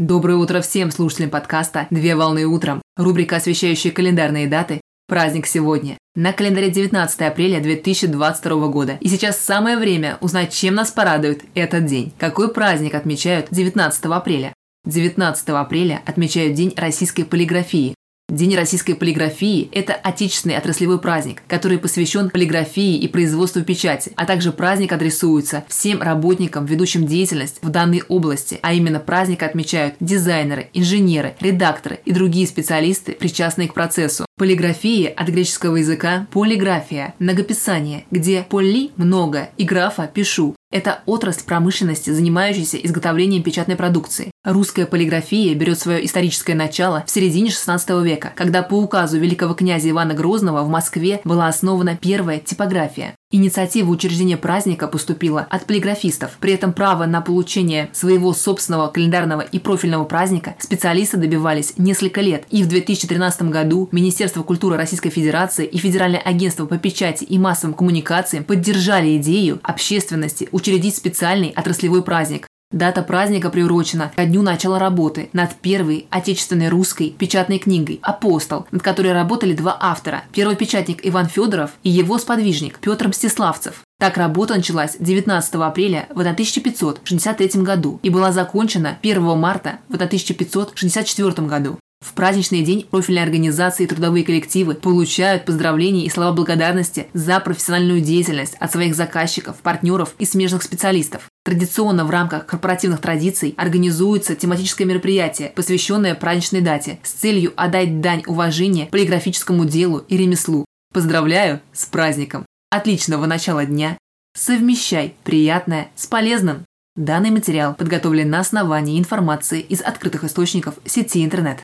Доброе утро всем слушателям подкаста «Две волны утром». Рубрика, освещающая календарные даты. Праздник сегодня. На календаре 19 апреля 2022 года. И сейчас самое время узнать, чем нас порадует этот день. Какой праздник отмечают 19 апреля? 19 апреля отмечают День российской полиграфии. День российской полиграфии – это отечественный отраслевой праздник, который посвящен полиграфии и производству печати, а также праздник адресуется всем работникам, ведущим деятельность в данной области, а именно праздник отмечают дизайнеры, инженеры, редакторы и другие специалисты, причастные к процессу. Полиграфия от греческого языка полиграфия – многописание, где поли – много и графа – пишу. Это отрасль промышленности, занимающаяся изготовлением печатной продукции. Русская полиграфия берет свое историческое начало в середине XVI века, когда по указу великого князя Ивана Грозного в Москве была основана первая типография. Инициатива учреждения праздника поступила от полиграфистов. При этом право на получение своего собственного календарного и профильного праздника специалисты добивались несколько лет. И в 2013 году Министерство культуры Российской Федерации и Федеральное агентство по печати и массовым коммуникациям поддержали идею общественности учредить специальный отраслевой праздник. Дата праздника приурочена ко дню начала работы над первой отечественной русской печатной книгой «Апостол», над которой работали два автора – первый печатник Иван Федоров и его сподвижник Петр Мстиславцев. Так работа началась 19 апреля в 1563 году и была закончена 1 марта в 1564 году. В праздничный день профильные организации и трудовые коллективы получают поздравления и слова благодарности за профессиональную деятельность от своих заказчиков, партнеров и смежных специалистов. Традиционно в рамках корпоративных традиций организуется тематическое мероприятие, посвященное праздничной дате, с целью отдать дань уважения полиграфическому делу и ремеслу. Поздравляю с праздником! Отличного начала дня! Совмещай приятное с полезным! Данный материал подготовлен на основании информации из открытых источников сети интернет.